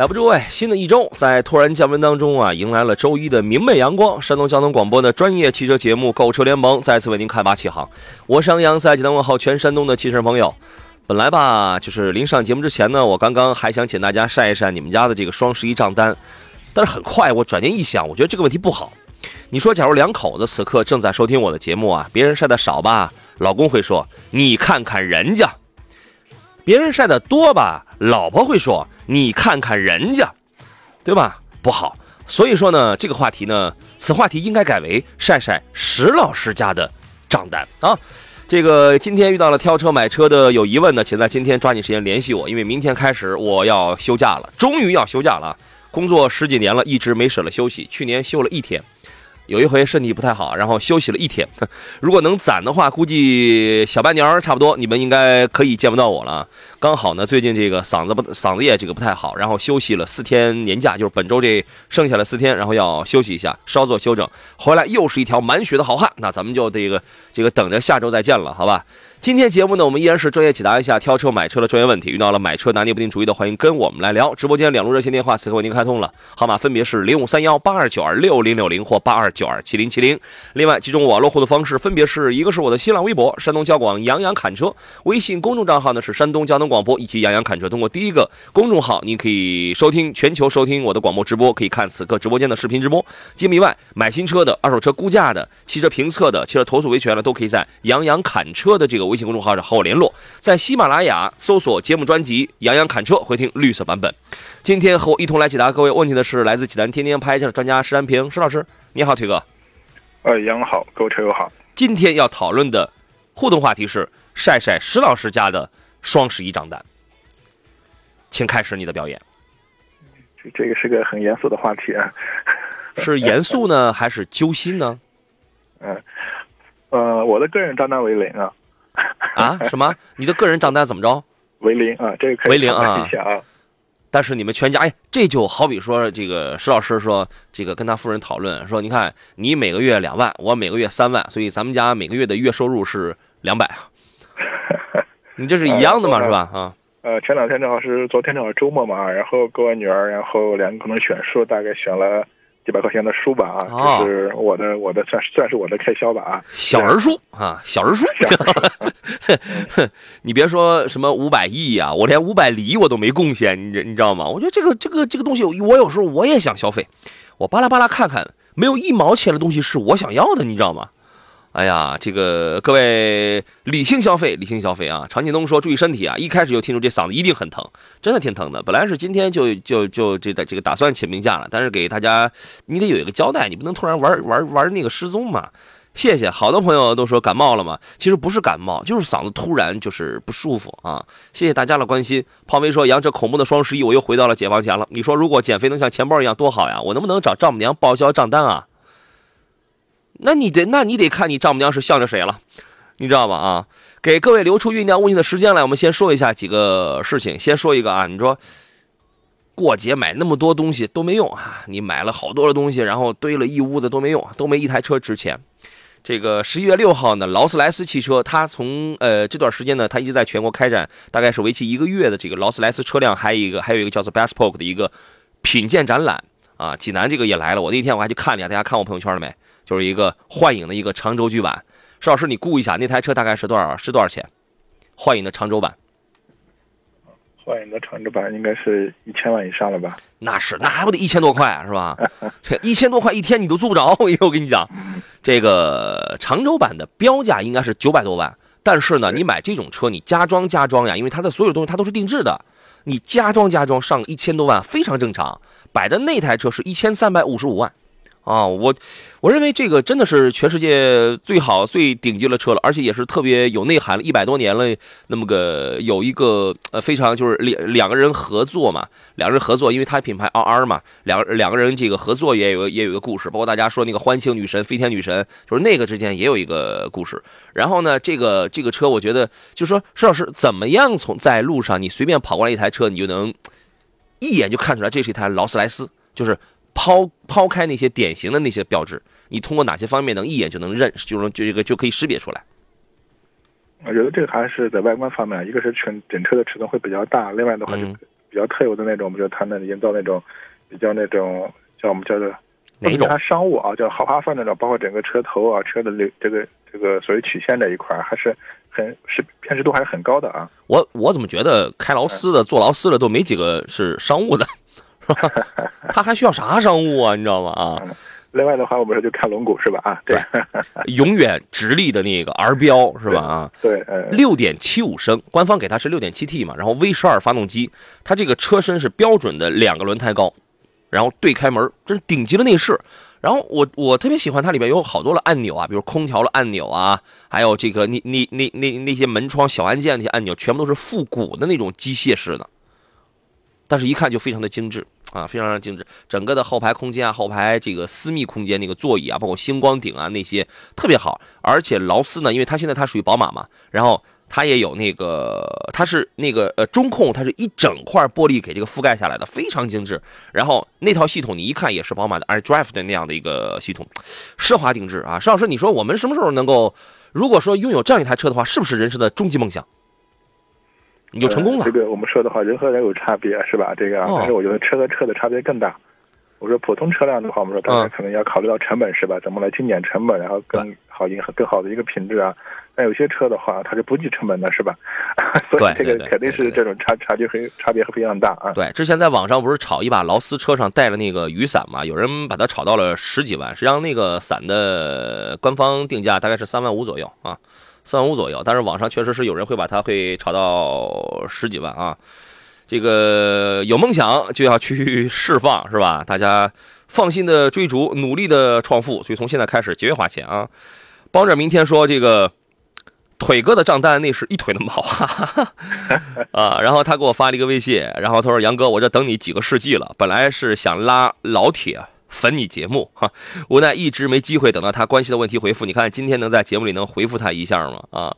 来吧，诸位，新的一周在突然降温当中啊，迎来了周一的明媚阳光。山东交通广播的专业汽车节目《购车联盟》再次为您开拔起航。我是杨洋，在济南问候全山东的汽车朋友。本来吧，就是临上节目之前呢，我刚刚还想请大家晒一晒你们家的这个双十一账单，但是很快我转念一想，我觉得这个问题不好。你说，假如两口子此刻正在收听我的节目啊，别人晒的少吧，老公会说你看看人家；别人晒的多吧，老婆会说。你看看人家，对吧？不好，所以说呢，这个话题呢，此话题应该改为晒晒石老师家的账单啊。这个今天遇到了挑车买车的有疑问的，请在今天抓紧时间联系我，因为明天开始我要休假了，终于要休假了。工作十几年了，一直没舍得休息，去年休了一天。有一回身体不太好，然后休息了一天。如果能攒的话，估计小半年差不多，你们应该可以见不到我了。刚好呢，最近这个嗓子不嗓子也这个不太好，然后休息了四天年假，就是本周这剩下的四天，然后要休息一下，稍作休整，回来又是一条满血的好汉。那咱们就这个这个等着下周再见了，好吧？今天节目呢，我们依然是专业解答一下挑车买车的专业问题。遇到了买车拿捏不定主意的，欢迎跟我们来聊。直播间两路热线电话此刻为您开通了，号码分别是零五三幺八二九二六零六零或八二九二七零七零。另外，几种网络互动方式分别是一个是我的新浪微博山东交广杨洋侃车，微信公众账号呢是山东交通广播以及杨洋侃车。通过第一个公众号，您可以收听全球收听我的广播直播，可以看此刻直播间的视频直播。节目以外，买新车的、二手车估价的、汽车评测的、汽车投诉维权的，都可以在杨洋侃车的这个微信公众号上和我联络，在喜马拉雅搜索节目专辑《杨洋侃车》，回听绿色版本。今天和我一同来解答各位问题的是来自济南天天拍车的专家石安平石老师，你好，腿哥。呃，杨好，各位车友好。今天要讨论的互动话题是晒晒石老师家的双十一账单，请开始你的表演。这这个是个很严肃的话题啊。是严肃呢，还是揪心呢？嗯，呃，我的个人账单为零啊。啊？什么？你的个人账单怎么着？为零啊，这个可以为零啊。啊。但是你们全家，哎，这就好比说，这个石老师说，这个跟他夫人讨论说，你看你每个月两万，我每个月三万，所以咱们家每个月的月收入是两百。你这是一样的嘛，是吧？啊。呃，前两天正好是昨天正好周末嘛，然后跟我女儿，然后两个可能选数，大概选了。几百块钱的书吧啊，这是我的我的算算是我的开销吧啊，小人书啊，小人书。你别说什么五百亿啊，我连五百厘我都没贡献，你你知道吗？我觉得这个这个这个东西，我有时候我也想消费，我巴拉巴拉看看，没有一毛钱的东西是我想要的，你知道吗？哎呀，这个各位理性消费，理性消费啊！常建东说注意身体啊！一开始就听出这嗓子一定很疼，真的挺疼的。本来是今天就就就这这个打算请病假了，但是给大家你得有一个交代，你不能突然玩玩玩那个失踪嘛。谢谢，好多朋友都说感冒了嘛，其实不是感冒，就是嗓子突然就是不舒服啊。谢谢大家的关心。胖威说杨这恐怖的双十一，我又回到了解放前了。你说如果减肥能像钱包一样多好呀？我能不能找丈母娘报销账单啊？那你得，那你得看你丈母娘是向着谁了，你知道吧？啊，给各位留出酝酿问题的时间来，我们先说一下几个事情。先说一个啊，你说过节买那么多东西都没用啊，你买了好多的东西，然后堆了一屋子都没用，都没一台车值钱。这个十一月六号呢，劳斯莱斯汽车，它从呃这段时间呢，它一直在全国开展，大概是为期一个月的这个劳斯莱斯车辆，还有一个还有一个叫做 Bespoke 的一个品鉴展览啊。济南这个也来了，我那天我还去看了一下，大家看我朋友圈了没？就是一个幻影的一个长轴距版，邵老师，你估一下那台车大概是多少？是多少钱？幻影的长轴版，幻影的长轴版应该是一千万以上了吧？那是，那还不得一千多块是吧？这一千多块一天你都租不着，我我跟你讲，这个长轴版的标价应该是九百多万，但是呢，你买这种车你加装加装呀，因为它的所有东西它都是定制的，你加装加装上一千多万非常正常。摆的那台车是一千三百五十五万。啊，我我认为这个真的是全世界最好最顶级的车了，而且也是特别有内涵了，一百多年了。那么个有一个呃非常就是两两个人合作嘛，两个人合作，因为它品牌 R R 嘛，两两个人这个合作也有也有一个故事，包括大家说那个欢庆女神、飞天女神，就是那个之间也有一个故事。然后呢，这个这个车我觉得就说施老师怎么样从在路上你随便跑过来一台车，你就能一眼就看出来这是一台劳斯莱斯，就是。抛抛开那些典型的那些标志，你通过哪些方面能一眼就能认，就能就这个就可以识别出来？我觉得这个还是在外观方面，一个是全整车的尺寸会比较大，另外的话就比较特有的那种，我们就它能营造那种比较那种叫我们叫做哪种？它商务啊，叫豪华范那种，包括整个车头啊、车的这这个这个所谓曲线这一块，还是很是辨识度还是很高的啊。我我怎么觉得开劳斯的、坐劳斯的都没几个是商务的？他还需要啥商务啊？你知道吗？啊，另外的话，我们说就看龙骨是吧？啊，对，永远直立的那个 R 标是吧？啊，对，六点七五升，官方给它是六点七 T 嘛，然后 V 十二发动机，它这个车身是标准的两个轮胎高，然后对开门，这是顶级的内饰。然后我我特别喜欢它里面有好多的按钮啊，比如空调的按钮啊，还有这个那那那那那些门窗小按键那些按钮，全部都是复古的那种机械式的。但是，一看就非常的精致啊，非常的精致。整个的后排空间啊，后排这个私密空间那个座椅啊，包括星光顶啊那些特别好。而且劳斯呢，因为它现在它属于宝马嘛，然后它也有那个，它是那个呃中控，它是一整块玻璃给这个覆盖下来的，非常精致。然后那套系统你一看也是宝马的 iDrive 的那样的一个系统，奢华定制啊。石老师，你说我们什么时候能够，如果说拥有这样一台车的话，是不是人生的终极梦想？你就成功了。这个我们说的话，人和人有差别，是吧？这个，但是我觉得车和车的差别更大。我说普通车辆的话，我们说大家可能要考虑到成本，是吧？怎么来精简成本，然后更好迎合更好的一个品质啊？但有些车的话，它是不计成本的，是吧？所以这个肯定是这种差差距很差别非常大啊。对，之前在网上不是炒一把劳斯车上带了那个雨伞嘛？有人把它炒到了十几万，实际上那个伞的官方定价大概是三万五左右啊。三万五左右，但是网上确实是有人会把它会炒到十几万啊。这个有梦想就要去释放，是吧？大家放心的追逐，努力的创富，所以从现在开始节约花钱啊。帮着明天说这个腿哥的账单那是一腿的毛 啊。然后他给我发了一个微信，然后他说：“杨哥，我这等你几个世纪了，本来是想拉老铁。”粉你节目哈，无奈一直没机会等到他关心的问题回复。你看今天能在节目里能回复他一下吗？啊，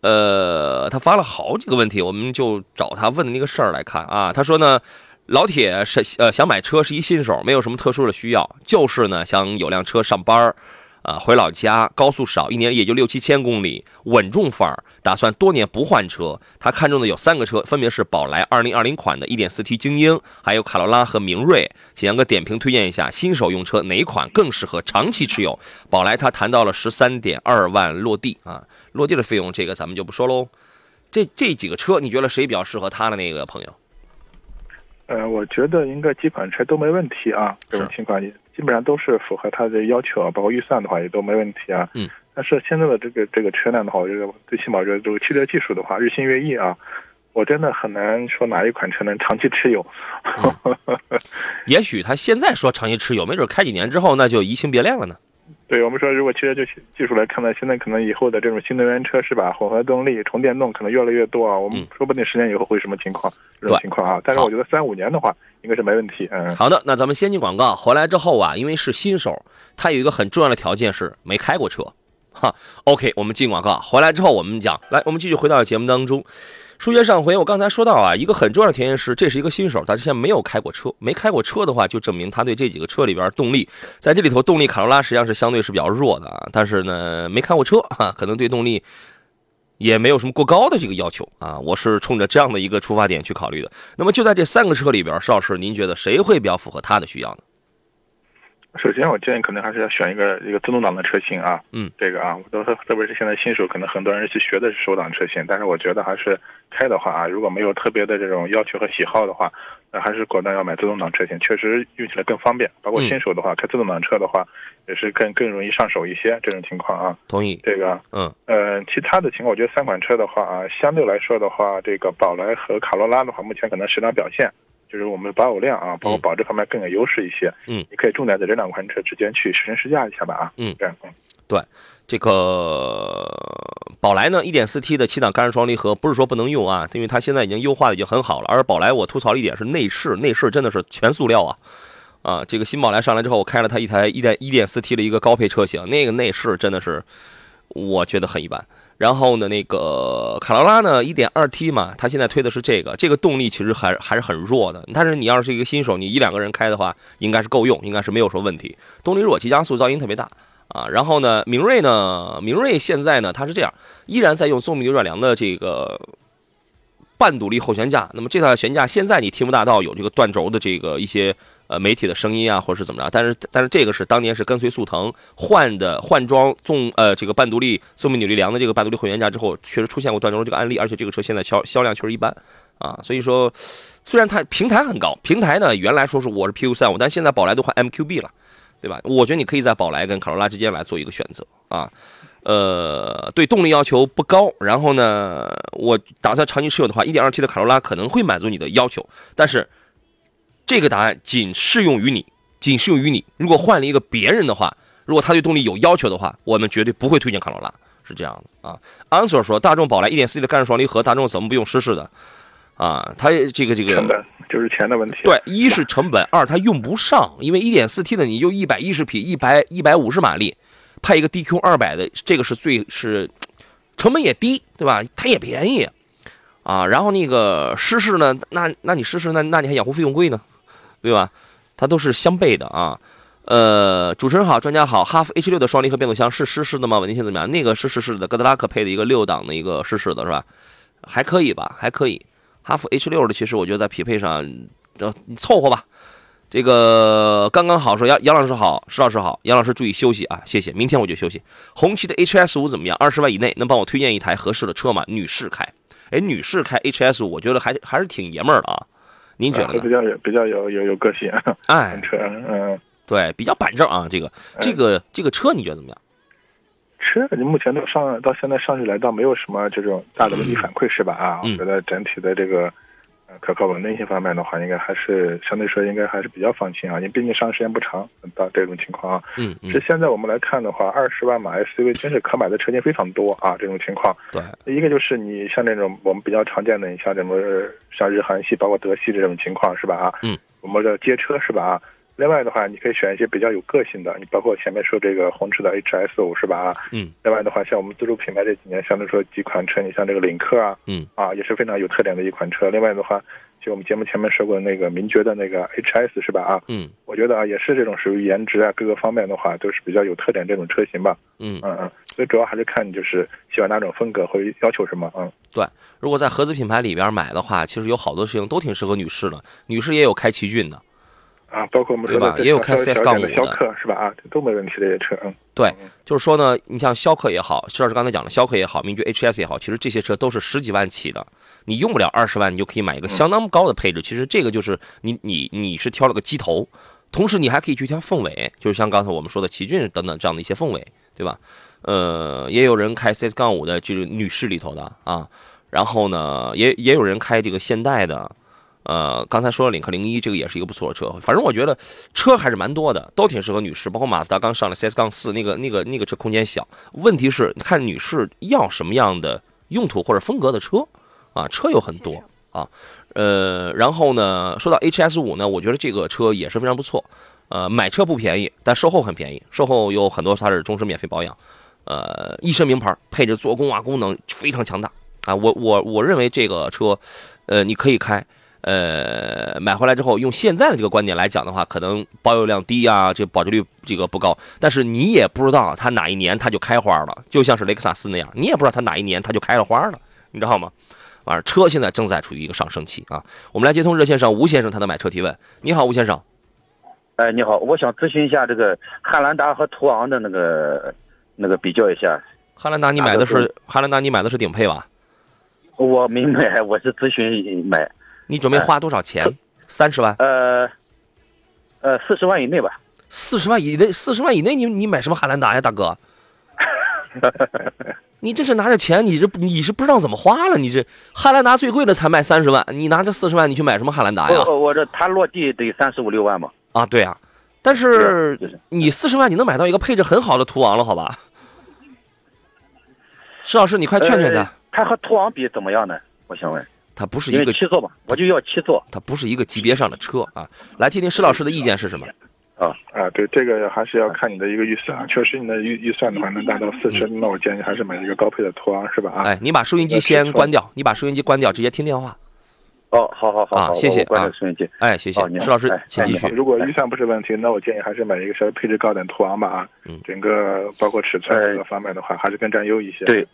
呃，他发了好几个问题，我们就找他问的那个事儿来看啊。他说呢，老铁是呃想买车，是一新手，没有什么特殊的需要，就是呢想有辆车上班儿。啊，回老家高速少，一年也就六七千公里，稳重范儿，打算多年不换车。他看中的有三个车，分别是宝来二零二零款的 1.4T 精英，还有卡罗拉和明锐。请杨哥点评推荐一下，新手用车哪款更适合长期持有？宝来他谈到了十三点二万落地啊，落地的费用这个咱们就不说喽。这这几个车，你觉得谁比较适合他的那个朋友？呃，我觉得应该几款车都没问题啊，这种情况基本上都是符合他的要求啊，包括预算的话也都没问题啊。嗯。但是现在的这个这个车辆的话，我觉得最起码觉得这个汽车技术的话日新月异啊，我真的很难说哪一款车能长期持有。也许他现在说长期持有，没准开几年之后那就移情别恋了呢。对我们说，如果汽车就技术来看呢，现在可能以后的这种新能源车是吧，混合动力、纯电动可能越来越多啊。我们说不定十年以后会什么情况，这种情况啊。但是我觉得三五年的话应该是没问题。嗯，好的，那咱们先进广告，回来之后啊，因为是新手，他有一个很重要的条件是没开过车，哈。OK，我们进广告，回来之后我们讲，来，我们继续回到节目当中。书接上回，我刚才说到啊，一个很重要的条件是，这是一个新手，他之前没有开过车，没开过车的话，就证明他对这几个车里边动力，在这里头动力卡罗拉实际上是相对是比较弱的啊。但是呢，没开过车哈，可能对动力也没有什么过高的这个要求啊。我是冲着这样的一个出发点去考虑的。那么就在这三个车里边，邵老师，您觉得谁会比较符合他的需要呢？首先，我建议可能还是要选一个一个自动挡的车型啊。嗯，这个啊，我都是特别是现在新手，可能很多人去学的是手挡车型，但是我觉得还是开的话啊，如果没有特别的这种要求和喜好的话，那还是果断要买自动挡车型，确实用起来更方便。包括新手的话，开自动挡车的话，也是更更容易上手一些。这种情况啊，同意。这个，嗯呃，其他的情况，我觉得三款车的话啊，相对来说的话，这个宝来和卡罗拉的话，目前可能市场表现。就是我们的保有量啊，包括保值方面更有优势一些。嗯，你可以重点在这两款车之间去试乘试驾一下吧啊。嗯，这样嗯。对，这个宝来呢，1.4T 的七档干式双离合不是说不能用啊，因为它现在已经优化的已经很好了。而宝来我吐槽了一点是内饰，内饰真的是全塑料啊。啊，这个新宝来上来之后，我开了它一台一点一点四 T 的一个高配车型，那个内饰真的是我觉得很一般。然后呢，那个卡罗拉呢，一点二 T 嘛，它现在推的是这个，这个动力其实还还是很弱的。但是你要是一个新手，你一两个人开的话，应该是够用，应该是没有什么问题。动力弱，急加速，噪音特别大啊。然后呢，明锐呢，明锐现在呢，它是这样，依然在用宗米扭转梁的这个半独立后悬架。那么这套悬架现在你听不大到有这个断轴的这个一些。呃，媒体的声音啊，或者是怎么着？但是，但是这个是当年是跟随速腾换的换装纵呃这个半独立宗米扭力梁的这个半独立后悬架之后，确实出现过断轴这个案例，而且这个车现在销销量确实一般啊。所以说，虽然它平台很高，平台呢原来说是我是 PU 三五，但现在宝来都换 MQB 了，对吧？我觉得你可以在宝来跟卡罗拉之间来做一个选择啊。呃，对动力要求不高，然后呢，我打算长期持有的话，1.2T 的卡罗拉可能会满足你的要求，但是。这个答案仅适用于你，仅适用于你。如果换了一个别人的话，如果他对动力有要求的话，我们绝对不会推荐卡罗拉，是这样的啊。Answer 说，大众宝来 1.4T 的干式双离合，大众怎么不用湿式的？啊，它这个这个成本就是钱的问题。对，一是成本，二它用不上，因为 1.4T 的你就一百一十匹，一百一百五十马力，配一个 DQ 二百的，这个是最是成本也低，对吧？它也便宜啊。然后那个湿式呢，那那你湿式，那那你还养护费用贵呢？对吧？它都是相悖的啊。呃，主持人好，专家好。哈弗 H 六的双离合变速箱是湿式的吗？稳定性怎么样？那个是湿式的，哥德拉克配的一个六档的一个湿式的，是吧？还可以吧？还可以。哈弗 H 六的，其实我觉得在匹配上，你凑合吧。这个刚刚好。说杨杨老师好，石老师好，杨老师注意休息啊，谢谢。明天我就休息。红旗的 HS 五怎么样？二十万以内能帮我推荐一台合适的车吗？女士开。哎，女士开 HS 五，我觉得还还是挺爷们儿的啊。您觉得比较有比较有有有个性，哎，车，嗯，对，比较板正啊，这个这个这个车你觉得怎么样？车你目前到上到现在上去来，倒没有什么这种大的问题反馈，是吧？啊，我觉得整体的这个。可靠稳定性方面的话，应该还是相对说应该还是比较放心啊，因为毕竟上市时间不长，到这种情况啊。嗯。是现在我们来看的话，二十万码 SUV 真是可买的车型非常多啊，这种情况。对。一个就是你像那种我们比较常见的，你像什么像日韩系，包括德系这种情况是吧？啊。嗯。我们的街车是吧？啊。另外的话，你可以选一些比较有个性的，你包括前面说这个红驰的 HS 五是吧？啊。嗯。另外的话，像我们自主品牌这几年，相对说几款车，你像这个领克啊。嗯。啊，也是非常有特点的一款车。另外的话。就我们节目前面说过那个名爵的那个 HS 是吧？啊，嗯，我觉得啊，也是这种属于颜值啊各个方面的话都是比较有特点这种车型吧。嗯嗯嗯，所以主要还是看你就是喜欢哪种风格或者要求什么。嗯，对，如果在合资品牌里边买的话，其实有好多事情都挺适合女士的，女士也有开奇骏的。啊，包括我们说吧也有开 CS 杠五的逍客是吧？啊，都没问题的车。嗯，对，就是说呢，你像逍客也好，徐老师刚才讲的逍客也好，名爵 HS 也好，其实这些车都是十几万起的，你用不了二十万，你就可以买一个相当高的配置。其实这个就是你你你是挑了个机头，同时你还可以去挑凤尾，就是像刚才我们说的奇骏等等这样的一些凤尾，对吧？呃，也有人开 CS 杠五的，就是女士里头的啊，然后呢，也也有人开这个现代的。呃，刚才说了领克零一，这个也是一个不错的车。反正我觉得车还是蛮多的，都挺适合女士。包括马自达刚上了 CS 杠四，那个那个那个车空间小。问题是看女士要什么样的用途或者风格的车啊？车有很多啊。呃，然后呢，说到 HS 五呢，我觉得这个车也是非常不错。呃，买车不便宜，但售后很便宜，售后有很多它是终身免费保养。呃，一身名牌，配置做工啊功能非常强大啊。我我我认为这个车，呃，你可以开。呃，买回来之后，用现在的这个观点来讲的话，可能保有量低啊，这保值率这个不高。但是你也不知道它哪一年它就开花了，就像是雷克萨斯那样，你也不知道它哪一年它就开了花了，你知道吗？反正，车现在正在处于一个上升期啊。我们来接通热线上吴先生他的买车提问。你好，吴先生。哎，你好，我想咨询一下这个汉兰达和途昂的那个那个比较一下。汉兰达你买的是汉兰达你买的是顶配吧？我没买，我是咨询买。你准备花多少钱？三十万？呃，呃，四十万以内吧。四十万以内，四十万以内，你你买什么汉兰达呀，大哥？你这是拿着钱，你这你是不知道怎么花了。你这汉兰达最贵的才卖三十万，你拿着四十万，你去买什么汉兰达呀？我我这它落地得三十五六万吧。啊，对啊，但是你四十万你能买到一个配置很好的途昂了，好吧？石老师，你快劝劝他。他和途昂比怎么样呢？我想问。它不是一个七座吧，我就要七座。它不是一个级别上的车啊。来听听施老师的意见是什么？啊啊，对，这个还是要看你的一个预算。确实，你的预预算的话能达到四十，那我建议还是买一个高配的途昂，是吧？啊，哎，你把收音机先关掉，你把收音机关掉，直接听电话。哦，好好好，啊，谢谢啊，收音机。哎，谢谢，石老师，请继续。如果预算不是问题，那我建议还是买一个稍微配置高点途昂吧。啊，嗯，整个包括尺寸各个方面的话，还是更占优一些。对。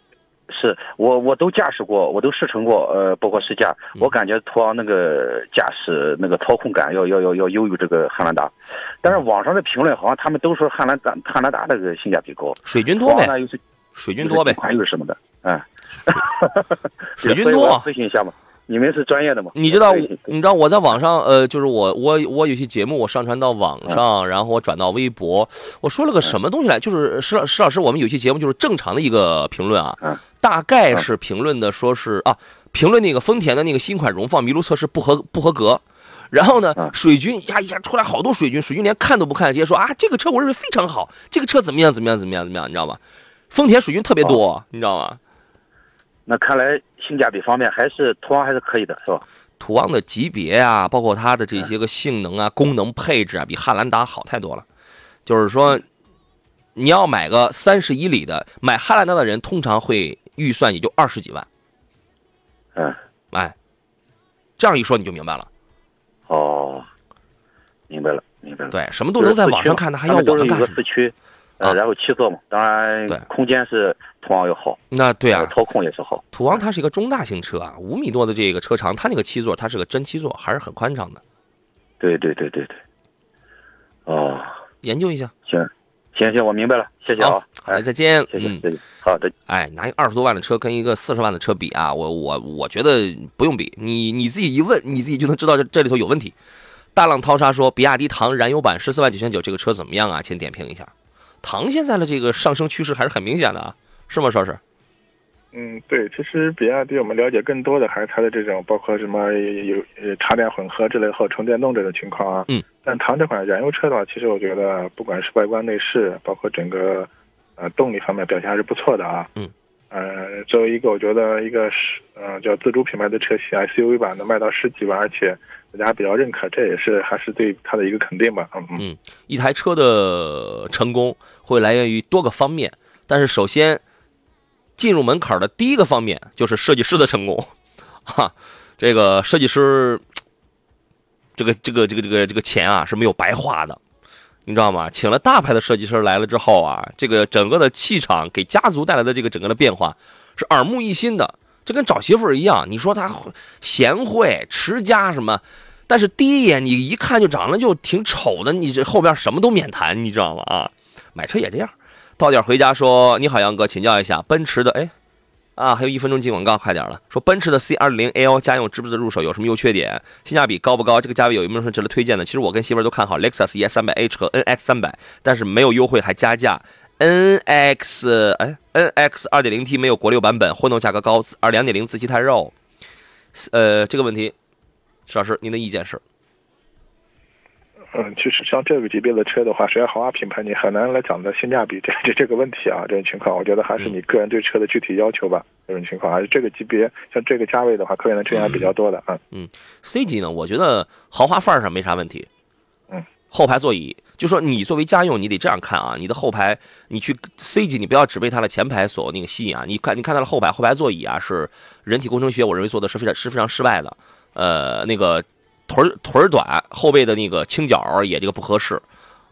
是我我都驾驶过，我都试乘过，呃，包括试驾，我感觉途昂那个驾驶那个操控感要要要要优于这个汉兰达，但是网上的评论好像他们都说汉兰达汉兰达那个性价比高，水军多呗，水军多呗，款又是什么的，嗯，水军多，咨询一下嘛。你们是专业的吗？你知道，你知道我在网上，呃，就是我我我有些节目我上传到网上，然后我转到微博，我说了个什么东西来？就是石老石老师，我们有些节目就是正常的一个评论啊，大概是评论的说是啊，评论那个丰田的那个新款荣放麋鹿测试不合不合格，然后呢，水军呀呀出来好多水军，水军连看都不看，直接说啊，这个车我认为非常好，这个车怎么样怎么样怎么样怎么样，你知道吗？丰田水军特别多，你知道吗？那看来性价比方面还是途昂还是可以的，是吧？途昂的级别啊，包括它的这些个性能啊、功能配置啊，比汉兰达好太多了。就是说，你要买个三十一里的，买汉兰达的人通常会预算也就二十几万。嗯，哎，这样一说你就明白了。哦，明白了，明白了。对，什么都能在网上看，他还要网上看。四驱。呃，然后七座嘛，当然，对，空间是途昂要好。那对啊，操控也是好。途昂它是一个中大型车啊，五米多的这个车长，它那个七座它是个真七座，还是很宽敞的。对对对对对。哦，研究一下。行，行行，我明白了，谢谢啊。好，再见。谢谢谢谢。好的。哎，拿一二十多万的车跟一个四十万的车比啊，我我我觉得不用比，你你自己一问，你自己就能知道这这里头有问题。大浪淘沙说，比亚迪唐燃油版十四万九千九这个车怎么样啊？请点评一下。唐现在的这个上升趋势还是很明显的啊，是吗，邵师？嗯，对，其实比亚迪我们了解更多的还是它的这种包括什么有呃插电混合之类后纯电动这种情况啊。嗯。但唐这款燃油车的话，其实我觉得不管是外观内饰，包括整个呃动力方面表现还是不错的啊。嗯。呃，作为一个我觉得一个是呃叫自主品牌的车型，SUV 版能卖到十几万，而且。大家比较认可，这也是还是对它的一个肯定吧。嗯，一台车的成功会来源于多个方面，但是首先进入门槛的第一个方面就是设计师的成功。哈，这个设计师，这个这个这个这个这个钱啊是没有白花的，你知道吗？请了大牌的设计师来了之后啊，这个整个的气场给家族带来的这个整个的变化是耳目一新的。就跟找媳妇儿一样，你说他贤惠持家什么，但是第一眼你一看就长得就挺丑的，你这后边什么都免谈，你知道吗？啊，买车也这样，到点回家说你好，杨哥，请教一下奔驰的，哎，啊，还有一分钟进广告，快点了，说奔驰的 C 二零 L 家用值不值得入手，有什么优缺点，性价比高不高？这个价位有没有什么值得推荐的？其实我跟媳妇都看好雷克萨斯 ES 三百 H 和 NX 三百，但是没有优惠还加价。N X 哎，N X 二点零 T 没有国六版本，混动价格高，二两点零自吸太肉。呃，这个问题，石老师，您的意见是？嗯，其实像这个级别的车的话，谁要豪华品牌，你很难来讲的性价比这这这个问题啊，这种情况，我觉得还是你个人对车的具体要求吧。这种情况，还是这个级别，像这个价位的话，客源的车型还比较多的啊。嗯，C 级呢，我觉得豪华范儿上没啥问题。嗯，后排座椅。就说你作为家用，你得这样看啊，你的后排，你去 C 级，你不要只被它的前排所那个吸引啊。你看，你看它的后排，后排座椅啊，是人体工程学，我认为做的是非常是非常失败的。呃，那个腿腿短，后背的那个倾角也这个不合适。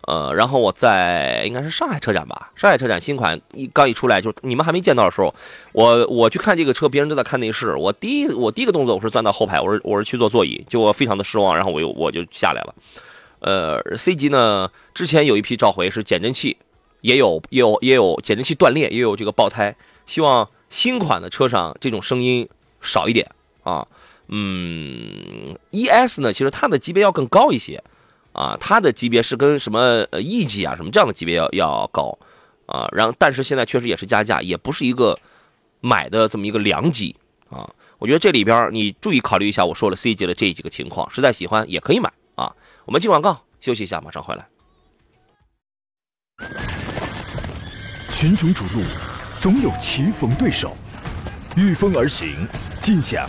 呃，然后我在应该是上海车展吧，上海车展新款一刚一出来，就你们还没见到的时候，我我去看这个车，别人都在看内饰，我第一我第一个动作我是钻到后排，我是我是去坐座椅，就我非常的失望，然后我又我就下来了。呃，C 级呢，之前有一批召回是减震器，也有也有也有减震器断裂，也有这个爆胎。希望新款的车上这种声音少一点啊。嗯，ES 呢，其实它的级别要更高一些啊，它的级别是跟什么呃 E 级啊什么这样的级别要要高啊。然后，但是现在确实也是加价，也不是一个买的这么一个良机啊。我觉得这里边你注意考虑一下我说了 C 级的这几个情况，实在喜欢也可以买啊。我们进广告休息一下，马上回来。群雄逐鹿，总有棋逢对手，御风而行，尽享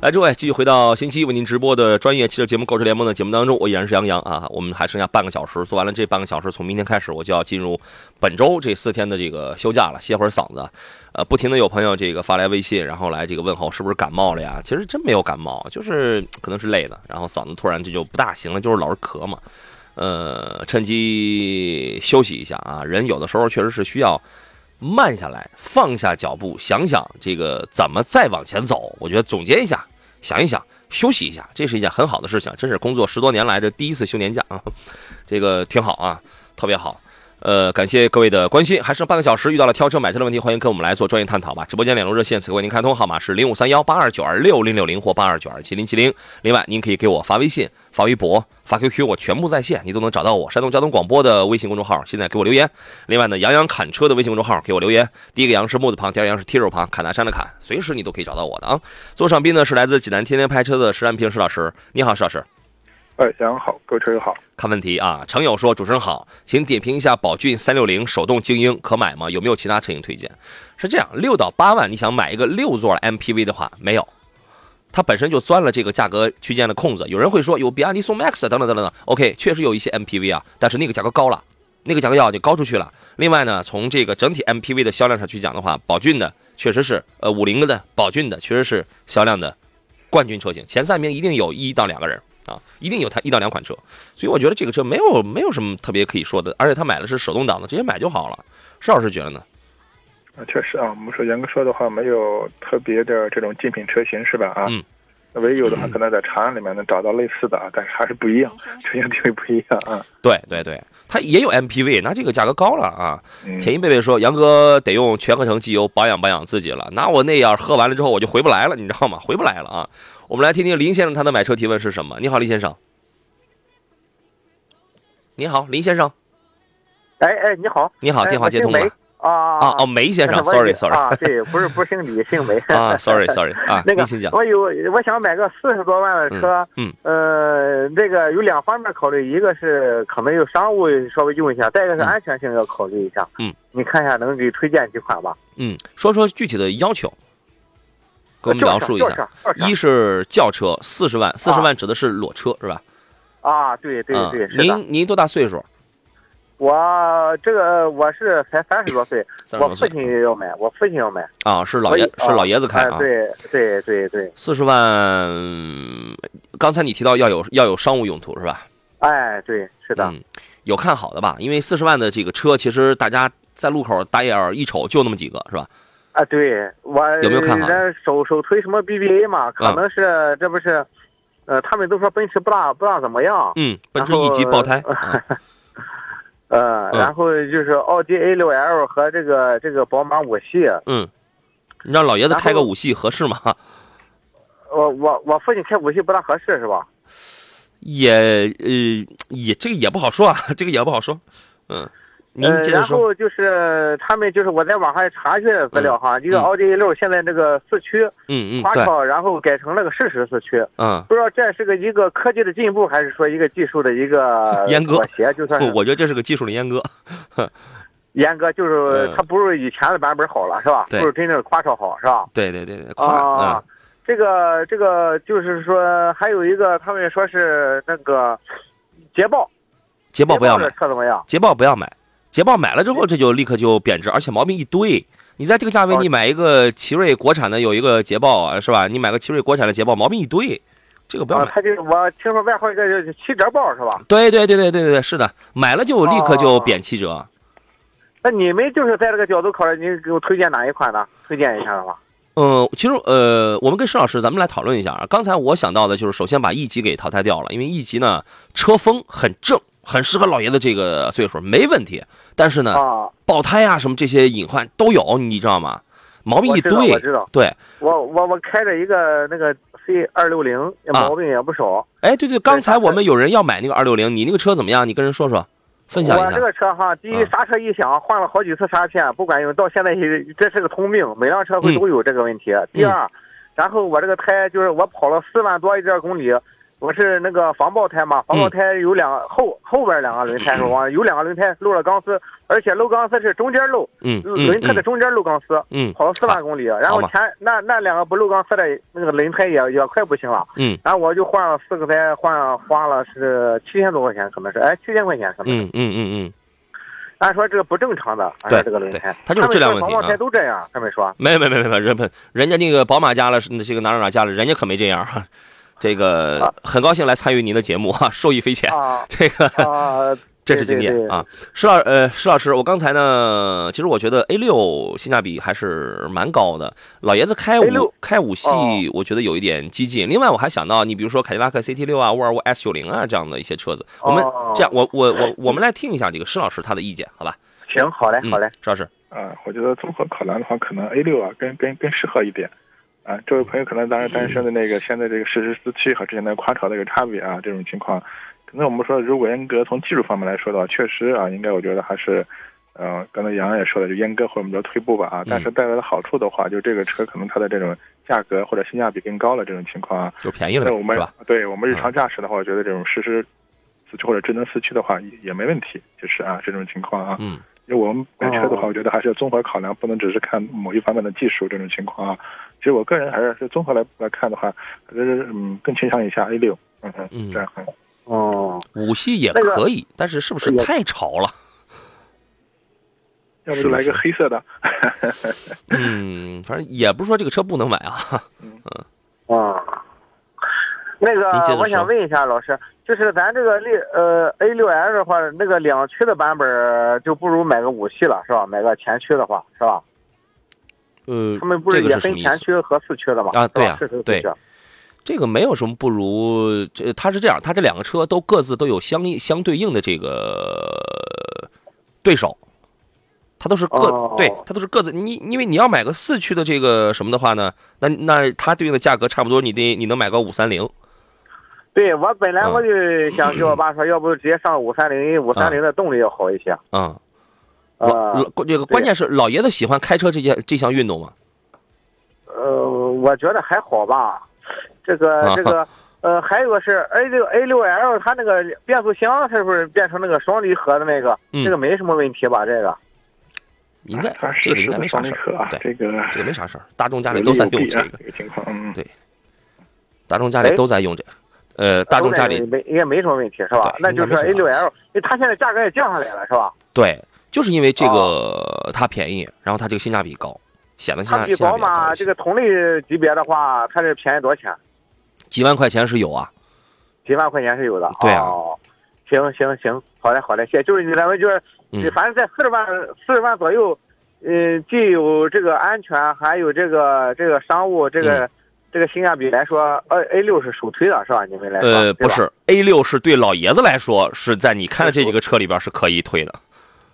来，诸位，继续回到星期一为您直播的专业汽车节目《购车联盟》的节目当中，我依然是杨洋啊。我们还剩下半个小时，做完了这半个小时，从明天开始我就要进入本周这四天的这个休假了，歇会儿嗓子。呃，不停的有朋友这个发来微信，然后来这个问候是不是感冒了呀？其实真没有感冒，就是可能是累的，然后嗓子突然这就不大行了，就是老是咳嘛。呃，趁机休息一下啊，人有的时候确实是需要。慢下来，放下脚步，想想这个怎么再往前走。我觉得总结一下，想一想，休息一下，这是一件很好的事情。真是工作十多年来这第一次休年假啊，这个挺好啊，特别好。呃，感谢各位的关心，还剩半个小时，遇到了挑车买车的问题，欢迎跟我们来做专业探讨吧。直播间两路热线此刻为您开通，号码是零五三幺八二九二六零六零或八二九二七零七零。另外，您可以给我发微信、发微博、发 QQ，我全部在线，你都能找到我。山东交通广播的微信公众号，现在给我留言。另外呢，杨洋侃车的微信公众号给我留言。第一个杨是木字旁，第二个杨是提手旁，侃大山的侃，随时你都可以找到我的啊。座上宾呢是来自济南天天拍车的石安平石老师，你好，石老师。哎，杨洋好，购车友好。看问题啊，程友说：“主持人好，请点评一下宝骏三六零手动精英可买吗？有没有其他车型推荐？”是这样，六到八万，你想买一个六座 MPV 的话，没有，它本身就钻了这个价格区间的空子。有人会说有比亚迪宋 MAX 等等等等等，OK，确实有一些 MPV 啊，但是那个价格高了，那个价格要就高出去了。另外呢，从这个整体 MPV 的销量上去讲的话，宝骏的确实是呃五菱的宝骏的确实是销量的冠军车型，前三名一定有一到两个人。啊，一定有它一到两款车，所以我觉得这个车没有没有什么特别可以说的，而且他买的是手动挡的，直接买就好了。石老师觉得呢？啊，确实啊，我们说严格说的话，没有特别的这种竞品车型是吧？啊，嗯，唯有的话可能在长安里面能找到类似的啊，但是还是不一样，车型定位不一样啊。对对对，它也有 MPV，那这个价格高了啊。前一贝贝说，杨哥得用全合成机油保养保养自己了，那我那样喝完了之后我就回不来了，你知道吗？回不来了啊。我们来听听林先生他的买车提问是什么？你好，林先生。你好，林先生。哎哎，你好。你好，电话接通了。啊啊哦，梅先生，sorry sorry。啊，对，不是不是姓李，姓梅。啊，sorry sorry。啊，那个，讲。我有，我想买个四十多万的车。嗯。呃，这个有两方面考虑，一个是可能有商务稍微用一下，再一个是安全性要考虑一下。嗯。你看一下，能给推荐几款吧？嗯，说说具体的要求。给我们描述一下，一是轿车四十万，四十万指的是裸车是吧？啊，对对对，您您多大岁数？我这个我是才三十多岁，我父亲要买，我父亲要买。啊，是老爷是老爷子开啊？对对对对。四十万，刚才你提到要有要有商务用途是吧？哎，对，是的。有看好的吧？因为四十万的这个车，其实大家在路口打眼一瞅就那么几个是吧？啊，对我有没有看好？首首推什么 BBA 嘛？可能是这不是，呃，他们都说奔驰不大不大怎么样。嗯，奔驰 E 级爆胎。呃，然后就是奥迪 A 六 L 和这个这个宝马五系。嗯，让老爷子开个五系合适吗？我我我父亲开五系不大合适是吧？也呃也这个也不好说啊，这个也不好说。嗯。呃，然后就是他们就是我在网上查一些资料哈，一个奥迪 A 六现在这个四驱，嗯嗯，花超，然后改成了个适时四驱，嗯，不知道这是个一个科技的进步，还是说一个技术的一个 阉割？妥就算不，我觉得这是个技术的阉割。阉割就是它不如以前的版本好了，是吧？不如真正的夸超好，是吧？对对对对，啊，这个这个就是说还有一个，他们说是那个捷豹，捷豹不要买，车怎么样？捷豹不要买。捷豹买了之后，这就立刻就贬值，而且毛病一堆。你在这个价位，你买一个奇瑞国产的，有一个捷豹啊，是吧？你买个奇瑞国产的捷豹，毛病一堆，这个不要买。他就我听说外号一个叫七折豹，是吧？对对对对对对，是的，买了就立刻就贬七折。那你们就是在这个角度考虑，你给我推荐哪一款呢？推荐一下的话。嗯，其实呃，我们跟石老师咱们来讨论一下啊。刚才我想到的就是，首先把 E 级给淘汰掉了，因为 E 级呢车风很正，很适合老爷子这个岁数，没问题。但是呢，爆胎啊什么这些隐患都有，你知道吗？毛病一堆。我知道，对。我我我开着一个那个 C 二六零，毛病也不少。哎，对对，刚才我们有人要买那个二六零，你那个车怎么样？你跟人说说。分享一下。我这个车哈，第一刹车异响，换了好几次刹片不管用，到现在这是个通病，每辆车会都有这个问题。第二，然后我这个胎就是我跑了四万多一点公里。我是那个防爆胎嘛，防爆胎有两后后边两个轮胎是吧？有两个轮胎漏了钢丝，而且漏钢丝是中间漏，嗯，轮胎的中间漏钢丝，嗯，跑了四万公里，然后前那那两个不漏钢丝的那个轮胎也也快不行了，嗯，然后我就换了四个胎，换花了是七千多块钱，可能是，哎，七千块钱可能，嗯嗯嗯嗯，按说这个不正常的，对这个轮胎，他就是质量问题防爆胎都这样，他们说，没没没没没，人人家那个宝马加了，这个哪哪哪加了，人家可没这样。这个很高兴来参与您的节目哈，受益匪浅。这个 这是经验啊，施老呃施老师，我刚才呢，其实我觉得 A 六性价比还是蛮高的。老爷子开五开五系，我觉得有一点激进。另外，我还想到你比如说凯迪拉克 CT 六啊、沃尔沃 S 九零啊这样的一些车子。我们这样，我我我我们来听一下这个施老师他的意见，好吧？行，好嘞，好嘞，施老师。啊，我觉得综合考量的话，可能 A 六啊更更更适合一点。啊，这位朋友可能当时单身的那个现在这个适时四驱和之前的夸潮的一个差别啊，这种情况，可能我们说如果严格从技术方面来说的话，确实啊，应该我觉得还是，呃，刚才杨洋也说了，就阉割或者我们叫退步吧啊，但是带来的好处的话，就这个车可能它的这种价格或者性价比更高了这种情况啊，就便宜了，是吧？对我们日常驾驶的话，我觉得这种实时四驱或者智能四驱的话也也没问题，就是啊这种情况啊，嗯，因为我们买车的话，我觉得还是要综合考量，不能只是看某一方面的技术这种情况啊。其实我个人还是是综合来来看的话，还是嗯更倾向一下 A 六，嗯嗯，这样哦，五系也可以，但是是不是太潮了？要不就来个黑色的。嗯，反正也不是说这个车不能买啊。嗯啊，那个我想问一下老师，就是咱这个六呃 A 六 L 的话，那个两驱的版本就不如买个五系了，是吧？买个前驱的话，是吧？呃，他们不是也分前驱和四驱的吗？啊，对啊，对，这个没有什么不如，这它是这样，它这两个车都各自都有相应相对应的这个对手，它都是各对，它都是各自。你因为你要买个四驱的这个什么的话呢，那那它对应的价格差不多，你得你能买个五三零。对我本来我就想跟我爸说，要不直接上五三零，因为五三零的动力要好一些。嗯。呃，这个关键是老爷子喜欢开车这件这项运动吗？呃，我觉得还好吧。这个这个 呃，还有个是 A 六 A 六 L，它那个变速箱是不是变成那个双离合的那个？这个没什么问题吧？这个应该这个应该没啥事儿。对，这个这个没啥事儿。大众家里都在用这个情况。嗯，对。大众家里都在用这个，呃，大众家里没应该没什么问题是吧？那就是 A 六 L，因为它现在价格也降下来了是吧？对。就是因为这个它便宜，然后它这个性价比高，显得性价比高。宝马这个同类级别的话，它这便宜多少钱？几万块钱是有啊，几万块钱是有的。对啊，行行行，好嘞好嘞，谢。就是你认为就是，反正在四十万四十万左右，嗯，既有这个安全，还有这个这个商务这个这个性价比来说呃 A 六是首推的是吧？你们来说？呃，不是，A 六是对老爷子来说是在你看的这几个车里边是可以推的。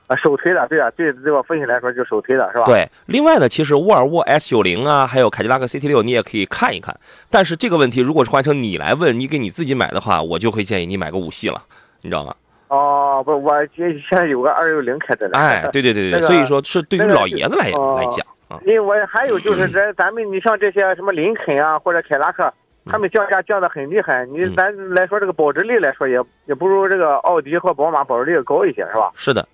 啊，首推的，对啊，对对我分析来说就首推的是吧？对，另外呢，其实沃尔沃 S 九零啊，还有凯迪拉克 CT 六，你也可以看一看。但是这个问题，如果是换成你来问，你给你自己买的话，我就会建议你买个五系了，你知道吗？哦，不，我现现在有个二六零开的。哎，对对对对，所以说是对于老爷子来来讲啊。因为我还有就是这咱们，你像这些什么林肯啊或者凯拉克，他们降价降的很厉害。你咱来说这个保值率来说，也也不如这个奥迪和宝马保值率高一些，是吧？是的。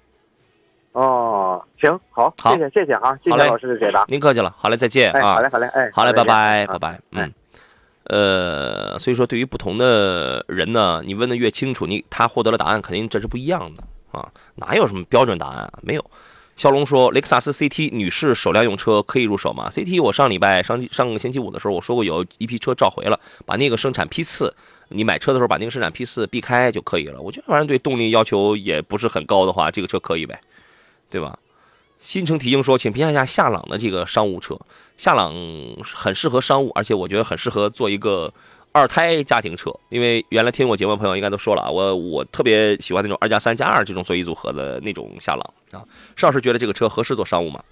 哦，行，好，谢谢，谢谢啊，谢谢老师的解答。您客气了，好嘞，再见啊。好嘞，好嘞，哎，好嘞，拜拜，拜拜。嗯，呃，所以说，对于不同的人呢，你问的越清楚，你他获得了答案，肯定这是不一样的啊。哪有什么标准答案啊？没有。骁龙说，雷克萨斯 CT 女士首辆用车可以入手吗？CT 我上礼拜上上个星期五的时候，我说过有一批车召回了，把那个生产批次，你买车的时候把那个生产批次避开就可以了。我觉得反正对动力要求也不是很高的话，这个车可以呗。对吧？新城提醒说，请评价一下夏朗的这个商务车。夏朗很适合商务，而且我觉得很适合做一个二胎家庭车。因为原来听我节目的朋友应该都说了啊，我我特别喜欢那种二加三加二这种座椅组合的那种夏朗啊。邵老师觉得这个车合适做商务吗？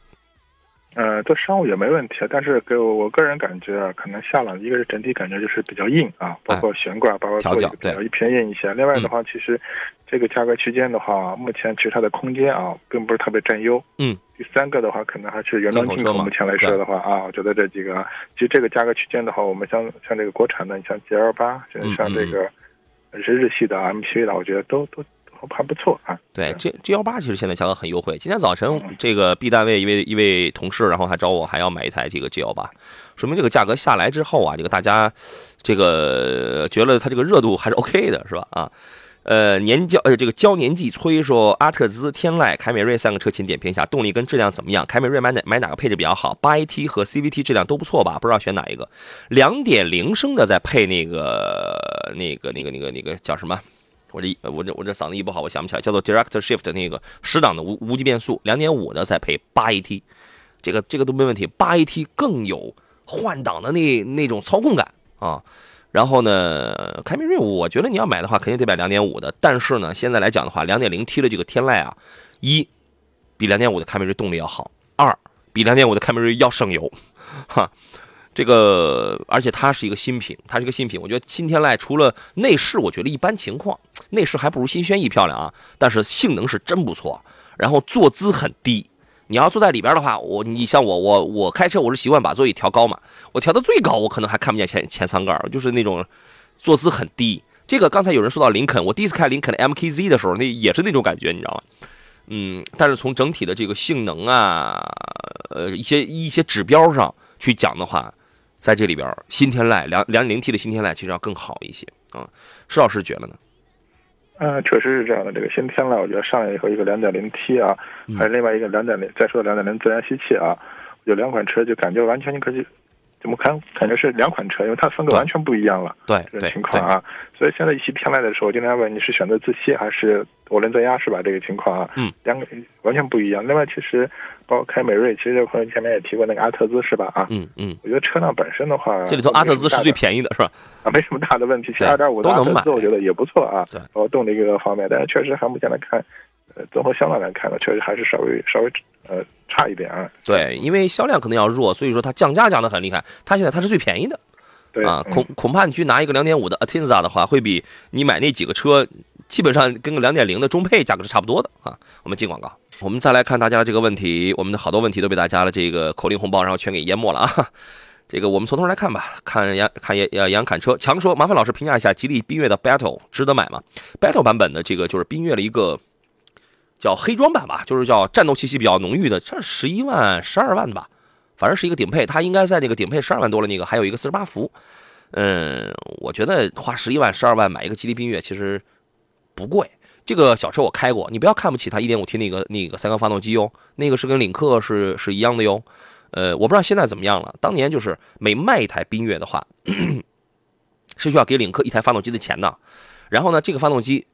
呃，做商务也没问题，但是给我我个人感觉啊，可能夏朗一个是整体感觉就是比较硬啊，包括悬挂，包括座椅比较偏硬一些。另外的话，其实这个价格区间的话，目前其实它的空间啊，并不是特别占优。嗯。第三个的话，可能还是原装进口。目前来说的话啊，我觉得这几个，其实这个价格区间的话，我们像像这个国产的，你像 G L 八，像这个是日系的 MPV 的，我觉得都都。还不错啊，对，G G 幺八其实现在价格很优惠。今天早晨这个 B 单位一位一位同事，然后还找我还要买一台这个 G 幺八，说明这个价格下来之后啊，这个大家这个觉得它这个热度还是 OK 的，是吧？啊，呃，年交呃这个交年纪催说阿特兹、天籁、凯美瑞三个车，请点评一下动力跟质量怎么样？凯美瑞买哪买哪个配置比较好？八 AT 和 CVT 质量都不错吧？不知道选哪一个？两点零升的再配那个那个那个那个那个叫什么？我这我这我这嗓子一不好，我想不起来，叫做 Direct Shift 那个十档的无无级变速，两点五的再配八 AT，这个这个都没问题。八 AT 更有换挡的那那种操控感啊。然后呢，凯美瑞，我觉得你要买的话，肯定得买两点五的。但是呢，现在来讲的话，两点零 T 的这个天籁啊，一比两点五的凯美瑞动力要好，二比两点五的凯美瑞要省油，哈。这个，而且它是一个新品，它是一个新品。我觉得新天籁除了内饰，我觉得一般情况，内饰还不如新轩逸漂亮啊。但是性能是真不错，然后坐姿很低。你要坐在里边的话，我你像我，我我开车我是习惯把座椅调高嘛，我调到最高，我可能还看不见前前舱盖，就是那种坐姿很低。这个刚才有人说到林肯，我第一次开林肯的 MKZ 的时候，那也是那种感觉，你知道吗？嗯，但是从整体的这个性能啊，呃，一些一些指标上去讲的话。在这里边，新天籁两两点零 T 的新天籁其实要更好一些啊，施老师觉得呢？嗯，确实是这样的。这个新天籁，我觉得上来以后一个两点零 T 啊，还有另外一个两点零，再说两点零自然吸气啊，有两款车就感觉完全你可以怎么看？感觉是两款车，因为它风格完全不一样了。对，这种情况啊，所以现在一起天籁的时候，我经常问你是选择自吸还是涡轮增压是吧？这个情况啊，嗯，两个完全不一样。另外，其实包括凯美瑞，其实这朋友前面也提过那个阿特兹是吧？啊，嗯嗯，我觉得车辆本身的话，这里头阿特兹是最便宜的是吧？啊，没什么大的问题，其实二点五的阿特兹我觉得也不错啊。对，包括动力各个方面，但是确实还目前来看，呃，综合销量来看呢，确实还是稍微稍微呃。差一点啊，对，因为销量可能要弱，所以说它降价降得很厉害。它现在它是最便宜的，对啊，恐恐怕你去拿一个两点五的 Atenza 的话，会比你买那几个车基本上跟个两点零的中配价格是差不多的啊。我们进广告，我们再来看大家的这个问题，我们的好多问题都被大家的这个口令红包然后全给淹没了啊。这个我们从头来看吧，看杨看杨杨侃车强说，麻烦老师评价一下吉利缤越的 Battle 值得买吗？Battle 版本的这个就是缤越的一个。叫黑装版吧，就是叫战斗气息比较浓郁的，这十一万、十二万的吧，反正是一个顶配，它应该在那个顶配十二万多了那个，还有一个四十八伏。嗯，我觉得花十一万、十二万买一个吉利缤越其实不贵。这个小车我开过，你不要看不起它一点五 T 那个那个三缸发动机哟，那个是跟领克是是一样的哟。呃，我不知道现在怎么样了。当年就是每卖一台缤越的话，是需要给领克一台发动机的钱的。然后呢，这个发动机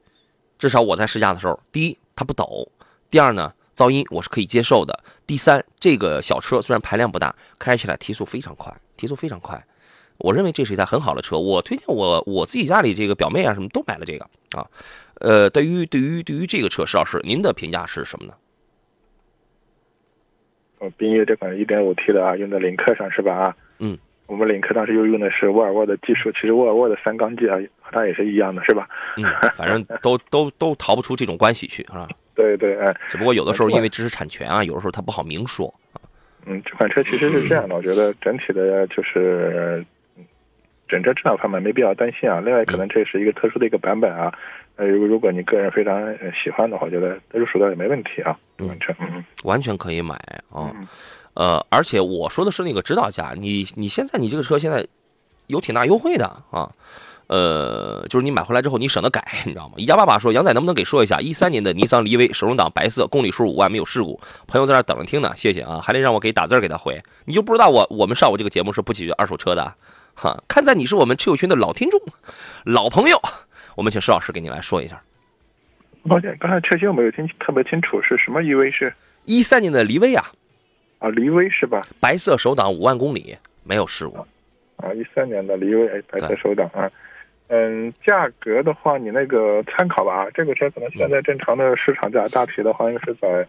至少我在试驾的时候，第一。它不抖，第二呢，噪音我是可以接受的。第三，这个小车虽然排量不大，开起来提速非常快，提速非常快。我认为这是一台很好的车，我推荐我我自己家里这个表妹啊什么都买了这个啊。呃，对于对于对于这个车，石老师您的评价是什么呢？哦，缤越这款 1.5T 的啊，用在领克上是吧？啊，嗯。我们领克当时又用的是沃尔沃的技术，其实沃尔沃的三缸机啊，和它也是一样的，是吧？嗯，反正都 都都逃不出这种关系去，是吧？对对，哎，只不过有的时候因为知识产权啊，有的时候它不好明说嗯，这款车其实是这样的，我觉得整体的就是，整车质量方面没必要担心啊。另外，可能这是一个特殊的一个版本啊。呃，如果如果你个人非常喜欢的话，我觉得入手到也没问题啊。这款车，嗯，完全可以买啊。呃，而且我说的是那个指导价，你你现在你这个车现在有挺大优惠的啊，呃，就是你买回来之后你省得改，你知道吗？一家爸爸说杨仔能不能给说一下一三年的尼桑骊威手动挡白色，公里数五万没有事故，朋友在那等着听呢，谢谢啊，还得让我给打字给他回，你就不知道我我们上午这个节目是不解决二手车的哈，看在你是我们车友群的老听众、老朋友，我们请施老师给你来说一下。抱歉，刚才车型我没有听特别清楚，是什么骊威是？一三年的骊威啊，啊，骊威是吧？白色手挡五万公里没有事故。啊，一三年的骊威，哎，白色手挡啊。嗯，价格的话，你那个参考吧，这个车可能现在正常的市场价，大体的话应该是在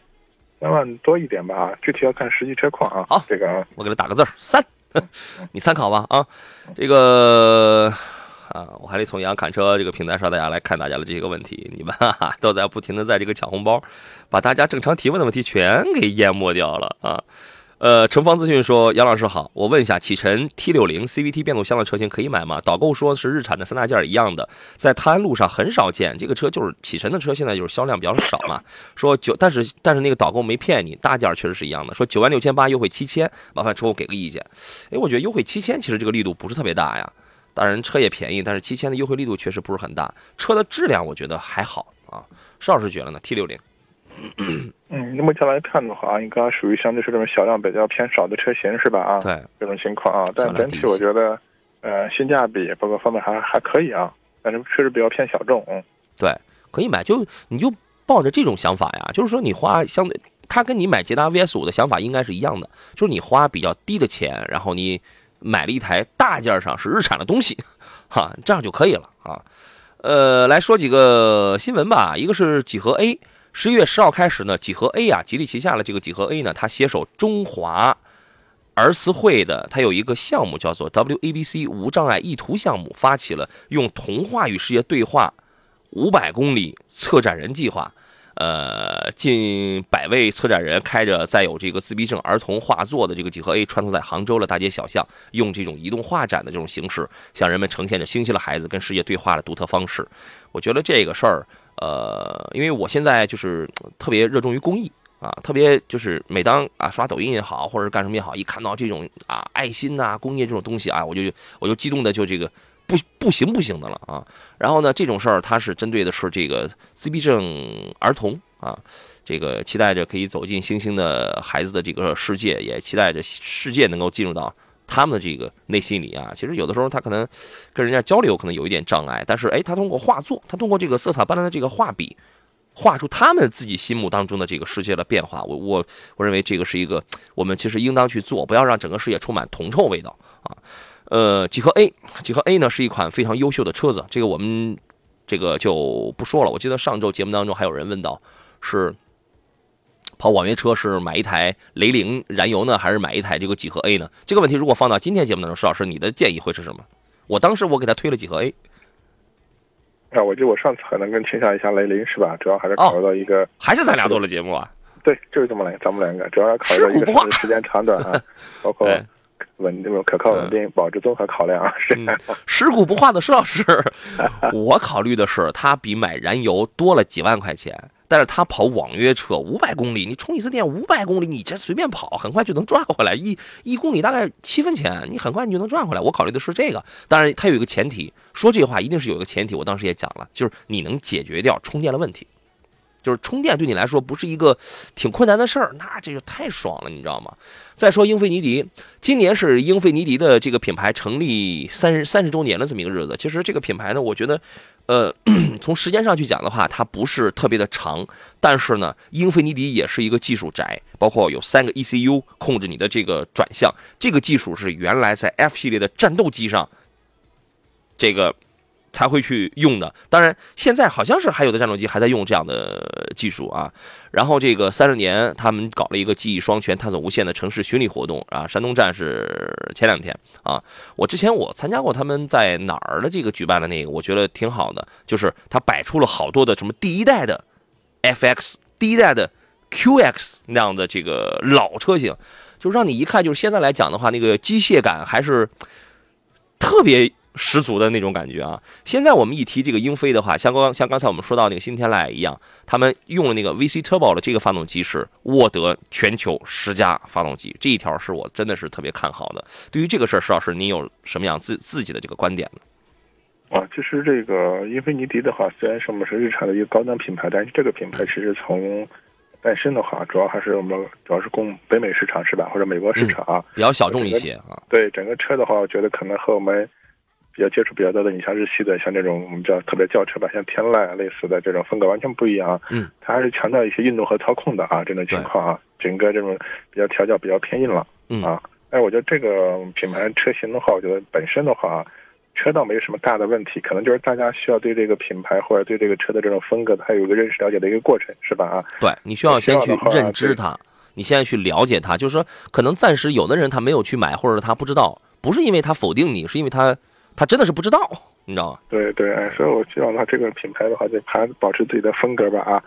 三万多一点吧，具体要看实际车况啊。好，这个啊，我给他打个字儿三，你参考吧啊。这个啊，我还得从杨侃车这个平台上大家来看大家的这个问题，你们哈哈都在不停的在这个抢红包，把大家正常提问的问题全给淹没掉了啊。呃，城方资讯说，杨老师好，我问一下，启辰 T 六零 CVT 变速箱的车型可以买吗？导购说是日产的三大件一样的，在泰安路上很少见。这个车就是启辰的车，现在就是销量比较少嘛。说九，但是但是那个导购没骗你，大件确实是一样的。说九万六千八优惠七千，麻烦车后给个意见。哎，我觉得优惠七千其实这个力度不是特别大呀。当然车也便宜，但是七千的优惠力度确实不是很大。车的质量我觉得还好啊。邵老师觉得呢？T 六零。嗯，那目前来看的话，应该属于相对是这种小量比较偏少的车型，是吧？啊，对，这种情况啊，但整体我觉得，呃，性价比包括方面还还可以啊，但是确实比较偏小众。嗯，对，可以买，就你就抱着这种想法呀，就是说你花相对，它跟你买捷达 VS 五的想法应该是一样的，就是你花比较低的钱，然后你买了一台大件上是日产的东西，哈，这样就可以了啊。呃，来说几个新闻吧，一个是几何 A。十一月十号开始呢，几何 A 啊，吉利旗下的这个几何 A 呢，它携手中华儿慈会的，它有一个项目叫做 WABC 无障碍意图项目，发起了用童话与世界对话五百公里策展人计划。呃，近百位策展人开着载有这个自闭症儿童画作的这个几何 A，穿梭在杭州的大街小巷，用这种移动画展的这种形式，向人们呈现着星星的孩子跟世界对话的独特方式。我觉得这个事儿。呃，因为我现在就是特别热衷于公益啊，特别就是每当啊刷抖音也好，或者是干什么也好，一看到这种啊爱心呐、公益这种东西啊，我就我就激动的就这个不不行不行的了啊。然后呢，这种事儿它是针对的是这个自闭症儿童啊，这个期待着可以走进星星的孩子的这个世界，也期待着世界能够进入到。他们的这个内心里啊，其实有的时候他可能跟人家交流可能有一点障碍，但是哎，他通过画作，他通过这个色彩斑斓的这个画笔，画出他们自己心目当中的这个世界的变化。我我我认为这个是一个我们其实应当去做，不要让整个世界充满铜臭味道啊。呃，几何 A，几何 A 呢是一款非常优秀的车子，这个我们这个就不说了。我记得上周节目当中还有人问到是。跑网约车是买一台雷凌燃油呢，还是买一台这个几何 A 呢？这个问题如果放到今天节目当中，石老师你的建议会是什么？我当时我给他推了几何 A。啊，我记得我上次可能更倾向一下雷凌是吧？主要还是考虑到一个，还是咱俩做了节目啊？对，就是这么来，咱们两个主要要考虑到一个时间长短啊，包括稳定、可靠、稳定、保值综合考量啊。是。尸骨不化的石老师，我考虑的是它比买燃油多了几万块钱。但是它跑网约车五百公里，你充一次电五百公里，你这随便跑，很快就能赚回来。一一公里大概七分钱，你很快你就能赚回来。我考虑的是这个，当然它有一个前提，说这话一定是有一个前提。我当时也讲了，就是你能解决掉充电的问题，就是充电对你来说不是一个挺困难的事儿，那这就太爽了，你知道吗？再说英菲尼迪，今年是英菲尼迪的这个品牌成立三十三十周年的这么一个日子。其实这个品牌呢，我觉得。呃，从时间上去讲的话，它不是特别的长，但是呢，英菲尼迪也是一个技术宅，包括有三个 ECU 控制你的这个转向，这个技术是原来在 F 系列的战斗机上，这个。才会去用的。当然，现在好像是还有的战斗机还在用这样的技术啊。然后这个三十年，他们搞了一个记忆双全、探索无限的城市巡礼活动啊。山东站是前两天啊。我之前我参加过他们在哪儿的这个举办的那个，我觉得挺好的。就是他摆出了好多的什么第一代的 FX、第一代的 QX 那样的这个老车型，就让你一看就是现在来讲的话，那个机械感还是特别。十足的那种感觉啊！现在我们一提这个英菲的话，像刚像刚才我们说到那个新天籁一样，他们用了那个 VC Turbo 的这个发动机是沃德全球十佳发动机，这一条是我真的是特别看好的。对于这个事儿，石老师，您有什么样自自己的这个观点呢？啊，其实这个英菲尼迪的话，虽然说我们是日产的一个高端品牌，但是这个品牌其实从诞生的话，主要还是我们主要是供北美市场是吧，或者美国市场啊，比较小众一些啊。对整个车的话，我觉得可能和我们。比较接触比较多的，你像日系的，像这种我们叫特别轿车吧，像天籁啊类似的这种风格完全不一样。嗯，它还是强调一些运动和操控的啊，这种情况啊，整个这种比较调教比较偏硬朗。嗯啊，哎，我觉得这个品牌车型的话，我觉得本身的话，车倒没有什么大的问题，可能就是大家需要对这个品牌或者对这个车的这种风格，它有一个认识了解的一个过程，是吧？啊，对你需要先去认知它，你现在去了解它，就是说，可能暂时有的人他没有去买，或者他不知道，不是因为他否定你，是因为他。他真的是不知道，你知道吗？对对，所以我希望他这个品牌的话，就还保持自己的风格吧啊，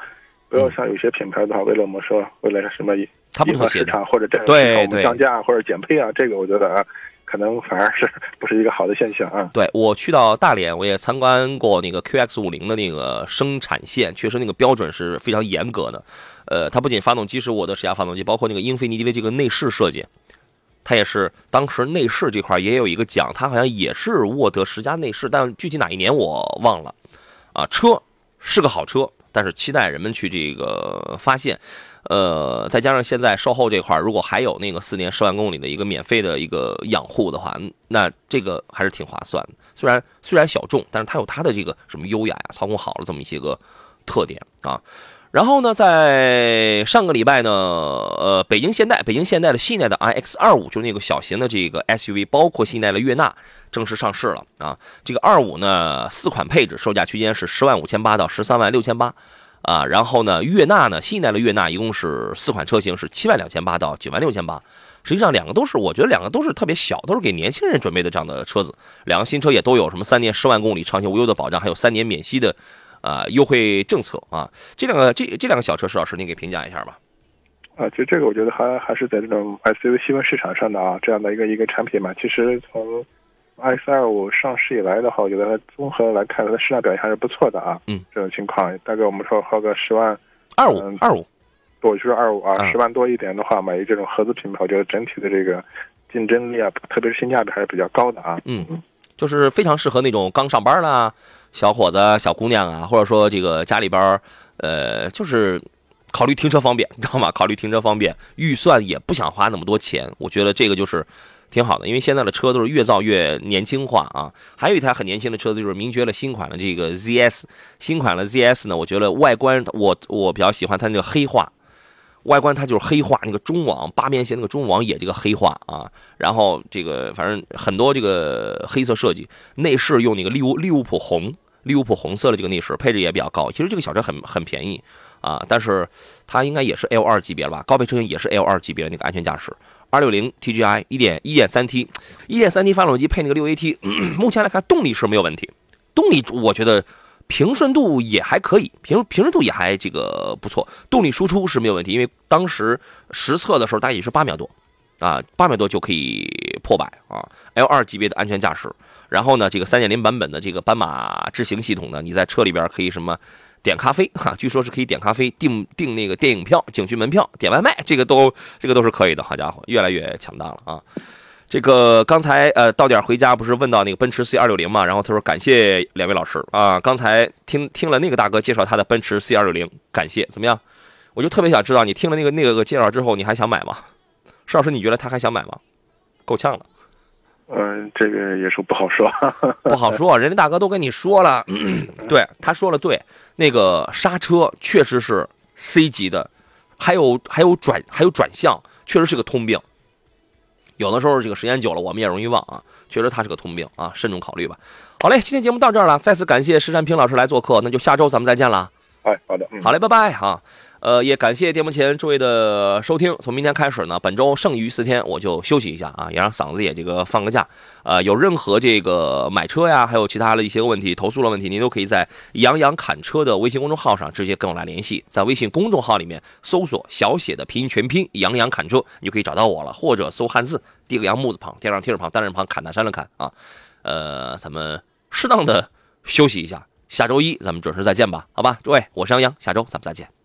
不要像有些品牌的话，为了我们说，为了什么他不妥协市场或者这对对降价或者减配啊，这个我觉得啊，可能反而是不是一个好的现象啊。对我去到大连，我也参观过那个 QX 五零的那个生产线，确实那个标准是非常严格的。呃，它不仅发动机是我的十佳发动机，包括那个英菲尼迪的这个内饰设计。它也是当时内饰这块也有一个奖，它好像也是沃德十佳内饰，但具体哪一年我忘了。啊，车是个好车，但是期待人们去这个发现。呃，再加上现在售后这块，如果还有那个四年十万公里的一个免费的一个养护的话，那这个还是挺划算的。虽然虽然小众，但是它有它的这个什么优雅呀、操控好了这么一些个特点啊。然后呢，在上个礼拜呢，呃，北京现代、北京现代的新一代的 iX 二五，就是那个小型的这个 SUV，包括新一代的悦纳，正式上市了啊。这个二五呢，四款配置，售价区间是十万五千八到十三万六千八啊。然后呢，悦纳呢，新一代的悦纳一共是四款车型，是七万两千八到九万六千八。实际上，两个都是，我觉得两个都是特别小，都是给年轻人准备的这样的车子。两个新车也都有什么三年十万公里长期无忧的保障，还有三年免息的。啊，优惠政策啊，这两个这这两个小车，石老师您给评价一下吧。啊，其实这个我觉得还还是在这种 SUV 细分市场上的啊，这样的一个一个产品嘛。其实从 X 二五上市以来的话，我觉得它综合来看，它的市场表现还是不错的啊。嗯，这种情况大概我们说花个十万二五二五，我就是二五啊，十万多一点的话，买一这种合资品牌，我觉得整体的这个竞争力啊，特别是性价比还是比较高的啊。嗯，就是非常适合那种刚上班啦。小伙子、小姑娘啊，或者说这个家里边呃，就是考虑停车方便，你知道吗？考虑停车方便，预算也不想花那么多钱，我觉得这个就是挺好的。因为现在的车都是越造越年轻化啊。还有一台很年轻的车子，就是名爵的新款的这个 ZS，新款的 ZS 呢，我觉得外观我我比较喜欢它那个黑化。外观它就是黑化，那个中网八边形那个中网也这个黑化啊，然后这个反正很多这个黑色设计，内饰用那个利物利物浦红利物浦红色的这个内饰，配置也比较高。其实这个小车很很便宜啊，但是它应该也是 L 二级别了吧？高配车型也是 L 二级别的那个安全驾驶，二六零 TGI 一点一点三 T 一点三 T 发动机配那个六 AT，目前来看动力是没有问题，动力我觉得。平顺度也还可以，平平顺度也还这个不错，动力输出是没有问题，因为当时实测的时候大概也是八秒多，啊，八秒多就可以破百啊，L 二级别的安全驾驶。然后呢，这个三点零版本的这个斑马智行系统呢，你在车里边可以什么点咖啡哈，据说是可以点咖啡、订订那个电影票、景区门票、点外卖，这个都这个都是可以的。好家伙，越来越强大了啊！这个刚才呃到点回家不是问到那个奔驰 C 二六零嘛，然后他说感谢两位老师啊，刚才听听了那个大哥介绍他的奔驰 C 二六零，感谢怎么样？我就特别想知道你听了那个那个介绍之后，你还想买吗？石老师，你觉得他还想买吗？够呛了。嗯，这个也是不好说，不好说。人家大哥都跟你说了，对他说了对，那个刹车确实是 C 级的，还有还有转还有转向，确实是个通病。有的时候这个时间久了，我们也容易忘啊。确实，它是个通病啊，慎重考虑吧。好嘞，今天节目到这儿了，再次感谢石山平老师来做客，那就下周咱们再见了。哎，好的，好嘞，拜拜哈。呃，也感谢电幕前诸位的收听。从明天开始呢，本周剩余四天我就休息一下啊，也让嗓子也这个放个假。呃，有任何这个买车呀，还有其他的一些问题、投诉的问题，您都可以在杨洋侃车的微信公众号上直接跟我来联系。在微信公众号里面搜索小写的拼音全拼杨洋侃车，你就可以找到我了。或者搜汉字，第一个杨木字旁，天上提手旁，单人旁，侃大山的侃啊。呃，咱们适当的休息一下，下周一咱们准时再见吧，好吧？诸位，我是杨洋，下周咱们再见。